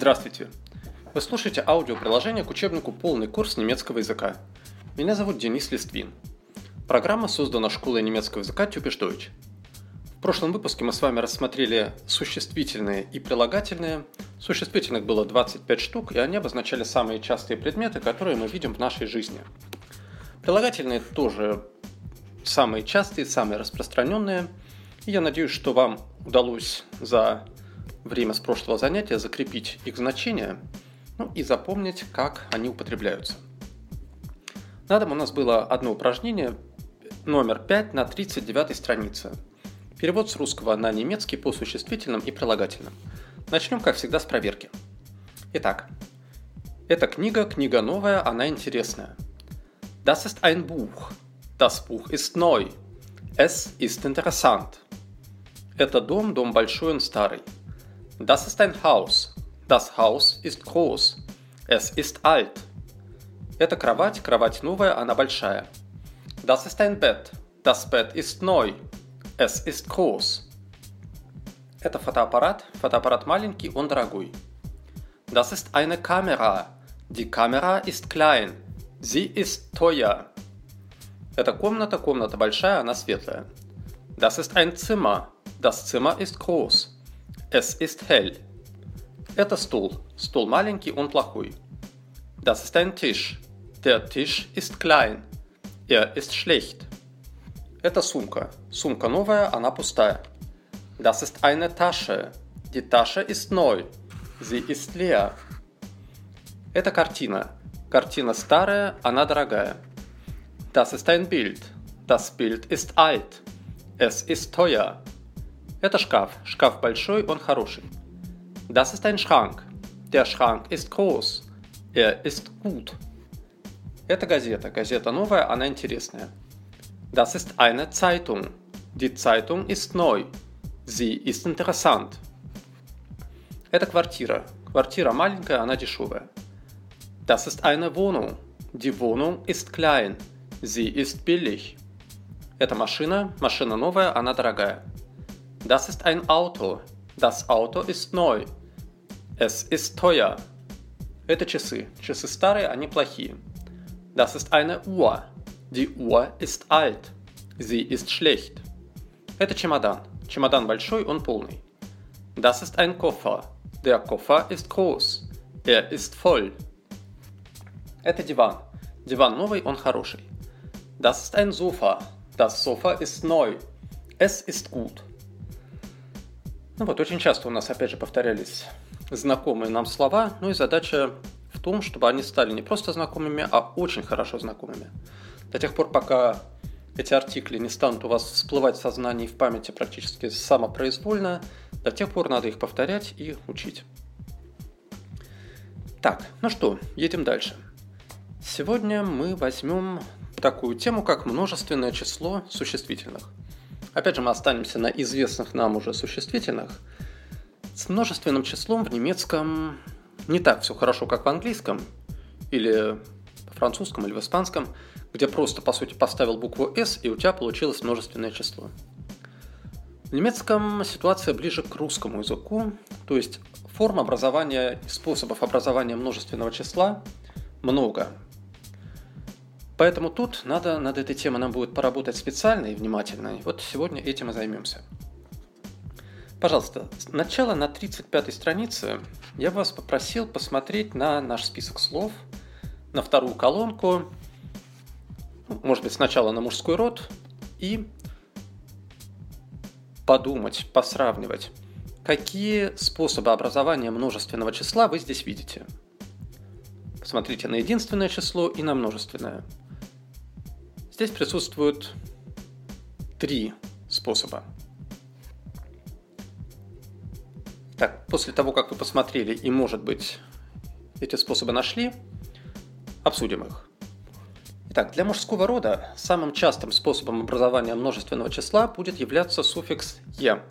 Здравствуйте! Вы слушаете аудиоприложение к учебнику «Полный курс немецкого языка». Меня зовут Денис Листвин. Программа создана школой немецкого языка Тюпиш Deutsch. В прошлом выпуске мы с вами рассмотрели существительные и прилагательные. Существительных было 25 штук, и они обозначали самые частые предметы, которые мы видим в нашей жизни. Прилагательные тоже самые частые, самые распространенные. И я надеюсь, что вам удалось за время с прошлого занятия закрепить их значение ну, и запомнить, как они употребляются. На этом у нас было одно упражнение, номер 5 на 39 странице. Перевод с русского на немецкий по существительным и прилагательным. Начнем, как всегда, с проверки. Итак, эта книга, книга новая, она интересная. Das ist ein Buch. Das Buch ist neu. Es ist interessant. Это дом, дом большой, он старый. Das ist ein Haus. Das Haus ist groß. Es ist alt. Это кровать, кровать новая, она большая. Das ist ein Bett. Das Bett ist neu. Es ist groß. Это фотоаппарат, фотоаппарат маленький, он дорогой. Das ist eine Kamera. Die Kamera ist klein. Sie ist teuer. Это комната, комната большая, она светлая. Das ist ein Zimmer. Das Zimmer ist groß. Es ist hell. Это стул. Стул маленький, он плохой. Das ist ein Tisch. Der Tisch ist klein. Er ist schlecht. Это сумка. Сумка новая, она пустая. Das ist eine Tasche. Die Tasche ist neu. Sie ist leer. Это картина. Картина старая, она дорогая. Das ist ein Bild. Das Bild ist alt. Es ist teuer. Это шкаф. Шкаф большой, он хороший. Das ist ein Schrank. Der Schrank ist groß. Er ist gut. Это газета. Газета новая, она интересная. Das ist eine Zeitung. Die Zeitung ist neu. Sie ist interessant. Это квартира. Квартира маленькая, она дешевая. Das ist eine Wohnung. Die Wohnung ist klein. Sie ist billig. Это машина. Машина новая, она дорогая. Das ist ein Auto. Das Auto ist neu. Es ist teuer. Это часы. Часы старые, они плохие. Das ist eine Uhr. Die Uhr ist alt. Sie ist schlecht. Это чемодан. Чемодан большой, он полный. Das ist ein Koffer. Der Koffer ist groß. Er ist voll. Это диван. Диван новый, он хороший. Das ist ein Sofa. Das Sofa ist neu. Es ist gut. Ну вот, очень часто у нас, опять же, повторялись знакомые нам слова, ну и задача в том, чтобы они стали не просто знакомыми, а очень хорошо знакомыми. До тех пор, пока эти артикли не станут у вас всплывать в сознании и в памяти практически самопроизвольно, до тех пор надо их повторять и учить. Так, ну что, едем дальше. Сегодня мы возьмем такую тему, как множественное число существительных. Опять же, мы останемся на известных нам уже существительных. С множественным числом в немецком не так все хорошо, как в английском, или в французском, или в испанском, где просто, по сути, поставил букву S, и у тебя получилось множественное число. В немецком ситуация ближе к русскому языку, то есть форм образования и способов образования множественного числа много. Поэтому тут надо над этой темой нам будет поработать специально и внимательно. И вот сегодня этим и займемся. Пожалуйста, начало на 35 странице я вас попросил посмотреть на наш список слов, на вторую колонку, ну, может быть, сначала на мужской род, и подумать, посравнивать, какие способы образования множественного числа вы здесь видите. Посмотрите на единственное число и на множественное – Здесь присутствуют три способа. Так, после того, как вы посмотрели и, может быть, эти способы нашли, обсудим их. Итак, для мужского рода самым частым способом образования множественного числа будет являться суффикс «е».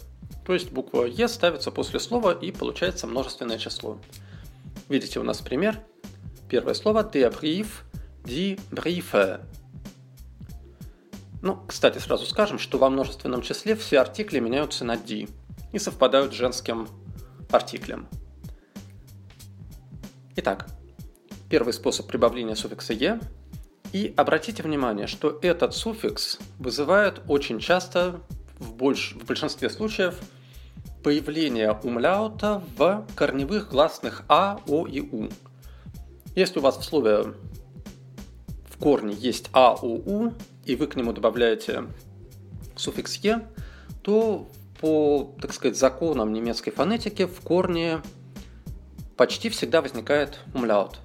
То есть буква «е» ставится после слова и получается множественное число. Видите у нас пример. Первое слово «die Briefe», ну, кстати, сразу скажем, что во множественном числе все артикли меняются на D и совпадают с женским артиклем. Итак, первый способ прибавления суффикса «е». И обратите внимание, что этот суффикс вызывает очень часто, в, больш... в большинстве случаев, появление умляута в корневых гласных А, О и У. Если у вас в слове в корне есть А, О, У, и вы к нему добавляете суффикс «е», то по, так сказать, законам немецкой фонетики в корне почти всегда возникает умляут.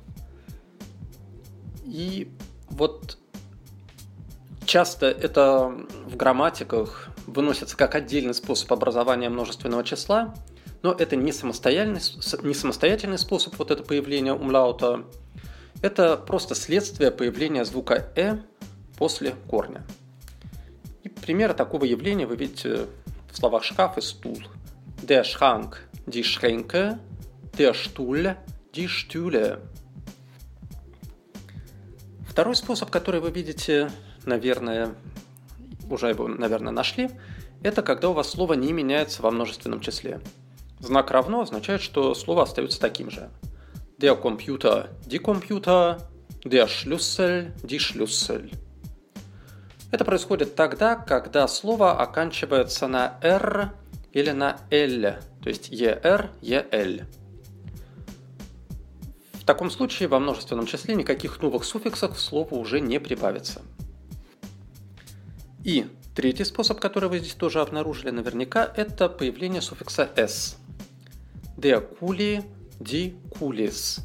И вот часто это в грамматиках выносится как отдельный способ образования множественного числа, но это не самостоятельный, не самостоятельный способ вот это появления умлаута, это просто следствие появления звука «э» после корня. И примеры такого явления вы видите в словах «шкаф» и «стул». Der Schrank, die Schränke, der Stuhl, die Stühle. Второй способ, который вы видите, наверное, уже его, наверное, нашли, это когда у вас слово не меняется во множественном числе. Знак равно означает, что слово остается таким же. Der Computer, die Computer, der Schlüssel, die Schlüssel. Это происходит тогда, когда слово оканчивается на «р» или на «л», то есть «ер», «ел». В таком случае во множественном числе никаких новых суффиксов к слову уже не прибавится. И третий способ, который вы здесь тоже обнаружили наверняка, это появление суффикса «s». Der Kuli, die Kulis.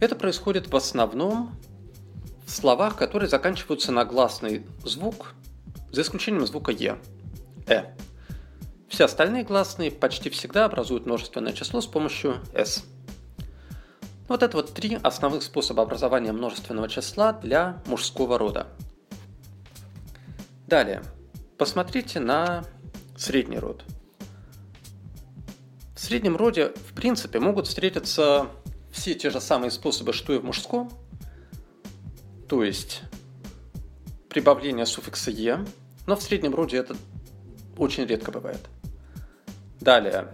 Это происходит в основном в словах, которые заканчиваются на гласный звук, за исключением звука «е» – «э». Все остальные гласные почти всегда образуют множественное число с помощью «s». Вот это вот три основных способа образования множественного числа для мужского рода. Далее, посмотрите на средний род. В среднем роде, в принципе, могут встретиться все те же самые способы, что и в мужском, то есть прибавление суффикса «е», но в среднем роде это очень редко бывает. Далее,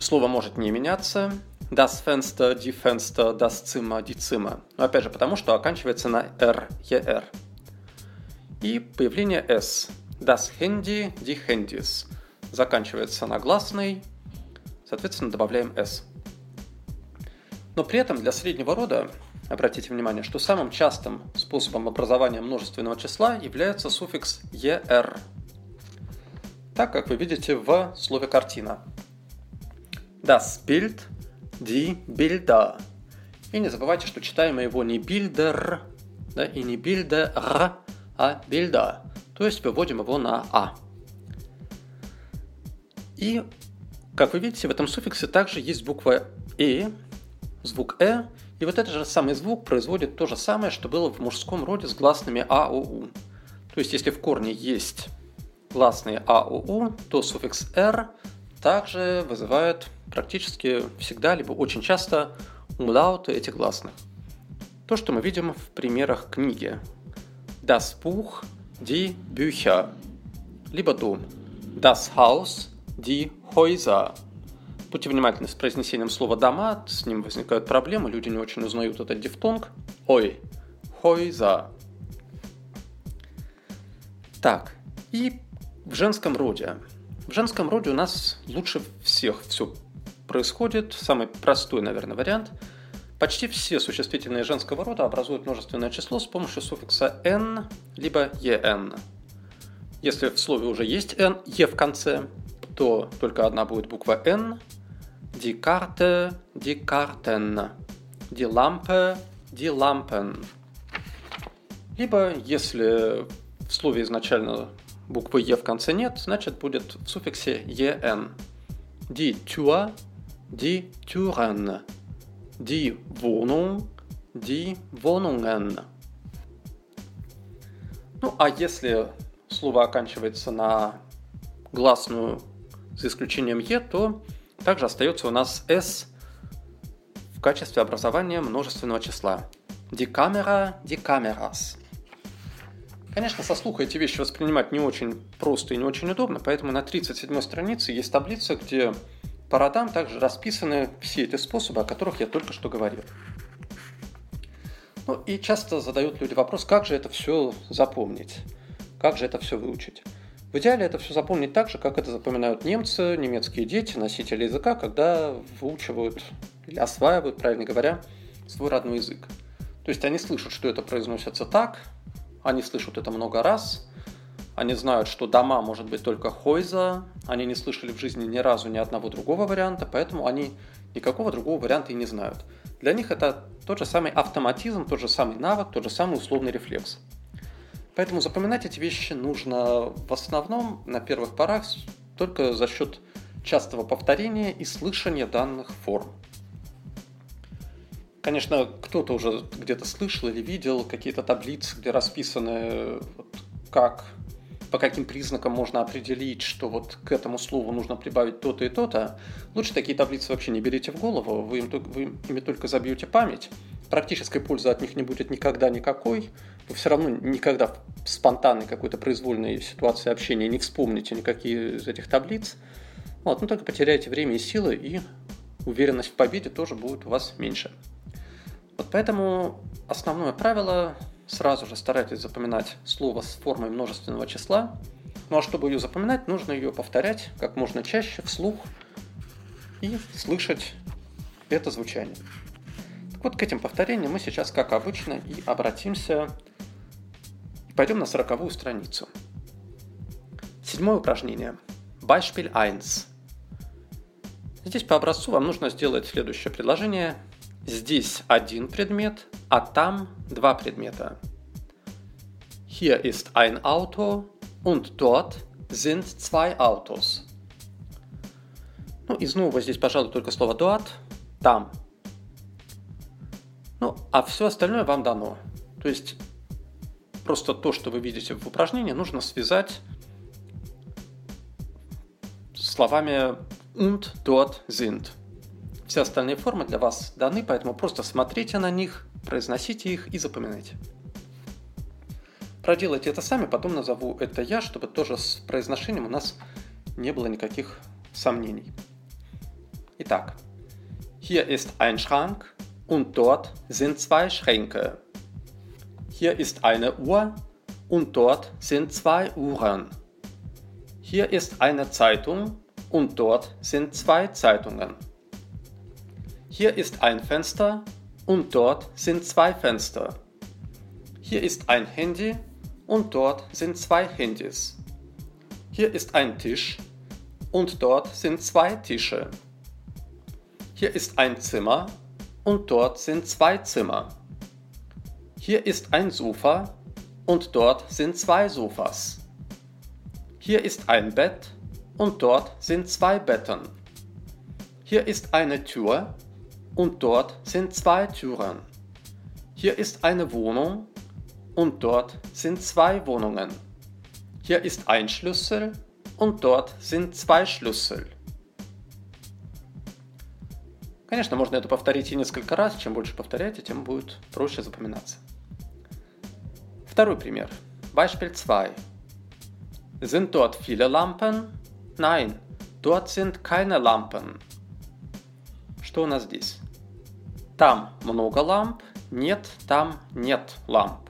слово может не меняться, Das Fenster, die Fenster, das Zimmer, die Zimmer. Но опять же, потому что оканчивается на R, ER. И появление S. Das Handy, die Handys. Заканчивается на гласный, соответственно, добавляем S. Но при этом для среднего рода, обратите внимание, что самым частым способом образования множественного числа является суффикс ER. Так, как вы видите в слове «картина». Das Bild – die Bilder. И не забывайте, что читаем его не Bilder, да, и не Bilder, а Bilder. То есть выводим его на А. И, как вы видите, в этом суффиксе также есть буква «э», звук «э», и вот этот же самый звук производит то же самое, что было в мужском роде с гласными А, О, У. То есть, если в корне есть гласные А, О, У, то суффикс «р» также вызывает практически всегда, либо очень часто умлауты этих гласных. То, что мы видим в примерах книги. Das Buch, die Bücher. Либо дом. Das Haus, die Häuser. Будьте внимательны с произнесением слова «дома», с ним возникают проблемы, люди не очень узнают этот дифтонг. Ой, Häuser. Так, и в женском роде. В женском роде у нас лучше всех все происходит, самый простой, наверное, вариант. Почти все существительные женского рода образуют множественное число с помощью суффикса n либо en. Если в слове уже есть n, e в конце, то только одна будет буква n. Die Karte, die Karten. Die Lampe, die Lampen. Либо, если в слове изначально буквы e в конце нет, значит будет в суффиксе en. Die Tür, die Türen, die Wohnung, die Wohnungen. Ну, а если слово оканчивается на гласную за исключением «е», то также остается у нас «с» в качестве образования множественного числа. Die Kameras. Конечно, со слуха эти вещи воспринимать не очень просто и не очень удобно, поэтому на 37 странице есть таблица, где по родам также расписаны все эти способы, о которых я только что говорил. Ну и часто задают люди вопрос, как же это все запомнить, как же это все выучить. В идеале это все запомнить так же, как это запоминают немцы, немецкие дети, носители языка, когда выучивают или осваивают, правильно говоря, свой родной язык. То есть они слышат, что это произносится так, они слышат это много раз, они знают, что дома может быть только хойза, они не слышали в жизни ни разу ни одного другого варианта, поэтому они никакого другого варианта и не знают. Для них это тот же самый автоматизм, тот же самый навык, тот же самый условный рефлекс. Поэтому запоминать эти вещи нужно в основном на первых порах только за счет частого повторения и слышания данных форм. Конечно, кто-то уже где-то слышал или видел какие-то таблицы, где расписаны вот, как по каким признакам можно определить, что вот к этому слову нужно прибавить то-то и то-то, лучше такие таблицы вообще не берите в голову, вы, им, вы ими только забьете память. Практической пользы от них не будет никогда никакой. Вы все равно никогда в спонтанной какой-то произвольной ситуации общения не вспомните никакие из этих таблиц. Вот, ну только потеряете время и силы, и уверенность в победе тоже будет у вас меньше. Вот поэтому основное правило сразу же старайтесь запоминать слово с формой множественного числа. Ну а чтобы ее запоминать, нужно ее повторять как можно чаще вслух и слышать это звучание. Вот, к этим повторениям мы сейчас, как обычно, и обратимся и пойдем на сороковую страницу. Седьмое упражнение. Beispiel 1. Здесь по образцу вам нужно сделать следующее предложение. Здесь один предмет, а там два предмета. Hier ist ein Auto und dort sind zwei Autos. Ну и снова здесь, пожалуй, только слово dort, там. Ну, а все остальное вам дано. То есть просто то, что вы видите в упражнении, нужно связать словами und dort sind. Все остальные формы для вас даны, поэтому просто смотрите на них, произносите их и запоминайте. Проделайте это сами, потом назову это я, чтобы тоже с произношением у нас не было никаких сомнений. Итак, hier ist ein Schrank und dort sind zwei Schränke. Hier ist eine Uhr und dort sind zwei Uhren. Hier ist eine Zeitung und dort sind zwei Zeitungen. Hier ist ein Fenster und dort sind zwei Fenster. Hier ist ein Handy und dort sind zwei Handys. Hier ist ein Tisch und dort sind zwei Tische. Hier ist ein Zimmer und dort sind zwei Zimmer. Hier ist ein Sofa und dort sind zwei Sofas. Hier ist ein Bett und dort sind zwei Betten. Hier ist eine Tür und dort sind zwei Türen. Hier ist eine Wohnung und dort sind zwei Wohnungen. Hier ist ein Schlüssel und dort sind zwei Schlüssel. Конечно, можно это повторить и несколько раз. Чем больше повторяете, тем будет проще запоминаться. Второй пример. Beispiel 2. Sind dort viele Lampen? Nein, dort sind keine Lampen. Что у нас здесь? Там много ламп, нет, там нет ламп.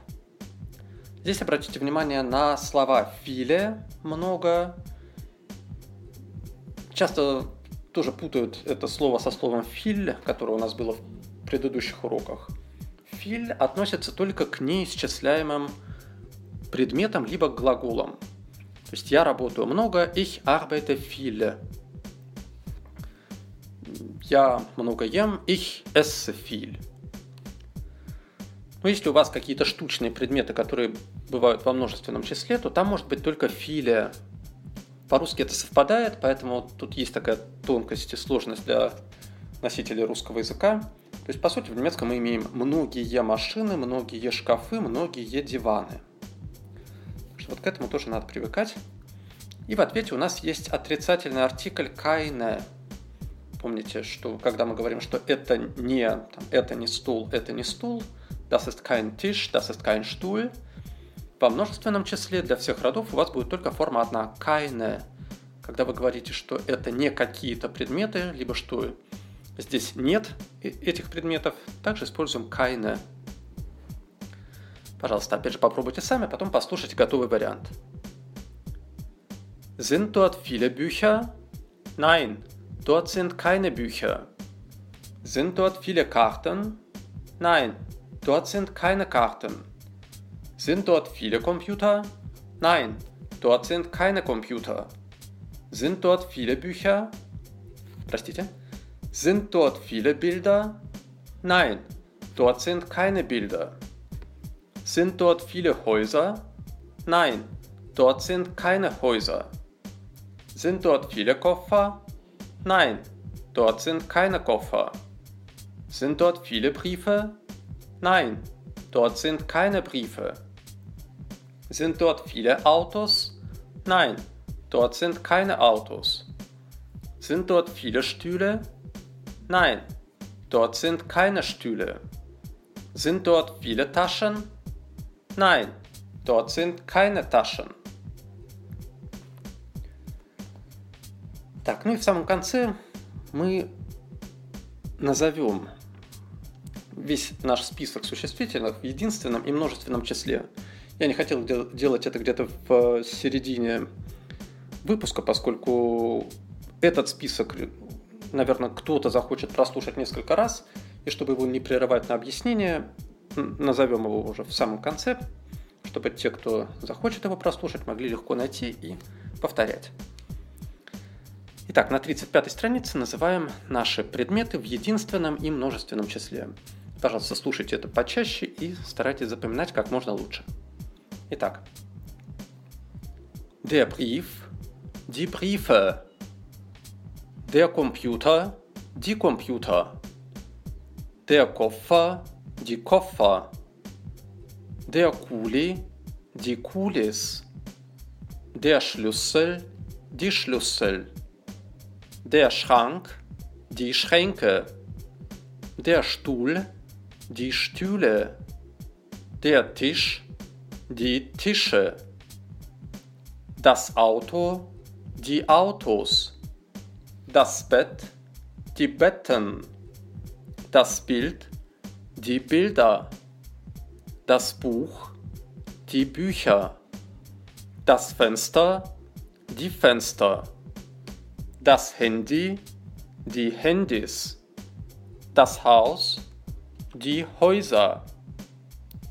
Здесь обратите внимание на слова «филе» – «много». Часто тоже путают это слово со словом «филь», которое у нас было в предыдущих уроках. «Филь» относится только к неисчисляемым предметам либо к глаголам. То есть я работаю много, ich arbeite viel. Я много ем, ich esse viel. Но если у вас какие-то штучные предметы, которые бывают во множественном числе, то там может быть только филия. По-русски это совпадает, поэтому тут есть такая тонкость и сложность для носителей русского языка. То есть, по сути, в немецком мы имеем многие машины, многие шкафы, многие диваны. Что вот к этому тоже надо привыкать. И в ответе у нас есть отрицательный артикль keine. Помните, что когда мы говорим, что это не, там, это не стул, это не стул, das ist kein Tisch, das ist kein Stuhl. Во множественном числе для всех родов у вас будет только форма одна – keine. когда вы говорите, что это не какие-то предметы, либо что здесь нет этих предметов, также используем keine. Пожалуйста, опять же попробуйте сами, потом послушайте готовый вариант. Sind dort viele Bücher? Nein, dort sind keine Bücher. Sind dort viele Karten? Nein, dort sind keine Karten. Sind dort viele Computer? Nein, dort sind keine Computer. Sind dort viele Bücher? Простите. Sind dort viele Bilder? Nein, dort sind keine Bilder. Sind dort viele Häuser? Nein, dort sind keine Häuser. Sind dort viele Koffer? Nein, dort sind keine Koffer. Sind dort viele Briefe? Nein, dort sind keine Briefe. Sind dort viele Autos? Nein, dort sind keine Autos. Sind dort viele Stühle? Nein, dort sind keine Stühle. Sind dort viele Taschen? Nein, dort sind keine Taschen. Так, ну и в самом конце мы назовем весь наш список существительных в единственном и множественном числе. Я не хотел делать это где-то в середине выпуска, поскольку этот список, наверное, кто-то захочет прослушать несколько раз, и чтобы его не прерывать на объяснение, назовем его уже в самом конце, чтобы те, кто захочет его прослушать, могли легко найти и повторять. Итак, на 35 странице называем наши предметы в единственном и множественном числе. Пожалуйста, слушайте это почаще и старайтесь запоминать как можно лучше. Итак. Der Brief, die Briefe. Der Computer, die Computer. Der Koffer, die Koffer. Der Kuli, die Kulis. Der Schlüssel, die Schlüssel. Der Schrank, die Schränke. Der Stuhl, die Stühle. Der Tisch, die Tische, das Auto, die Autos, das Bett, die Betten, das Bild, die Bilder, das Buch, die Bücher, das Fenster, die Fenster, das Handy, die Handys, das Haus, die Häuser,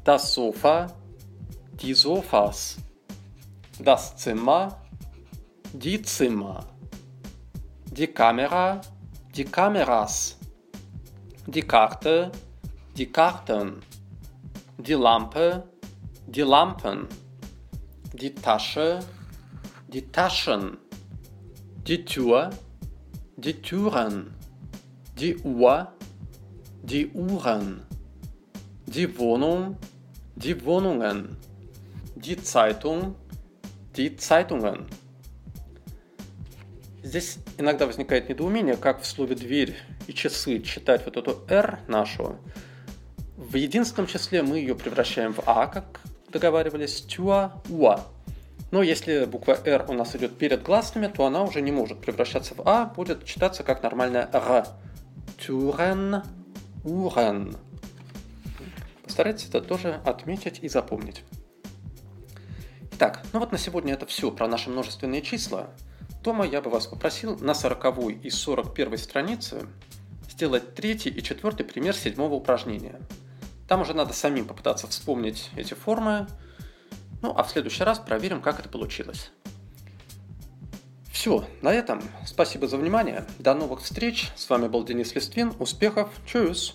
das Sofa, die Sofas, das Zimmer, die Zimmer, die Kamera, die Kameras, die Karte, die Karten, die Lampe, die Lampen, die Tasche, die Taschen, die Tür, die Türen, die Uhr, die Uhren, die Wohnung, die Wohnungen die Zeitung, die Zeitungen. Здесь иногда возникает недоумение, как в слове «дверь» и «часы» читать вот эту «р» нашу. В единственном числе мы ее превращаем в «а», как договаривались, «тюа», «уа». Но если буква «р» у нас идет перед гласными, то она уже не может превращаться в «а», будет читаться как нормальная «р». Тюрен, урен. Постарайтесь это тоже отметить и запомнить. Итак, ну вот на сегодня это все про наши множественные числа. Тома я бы вас попросил на 40 и 41 странице сделать третий и четвертый пример седьмого упражнения. Там уже надо самим попытаться вспомнить эти формы, ну а в следующий раз проверим, как это получилось. Все, на этом. Спасибо за внимание. До новых встреч. С вами был Денис Листвин. Успехов. Чус.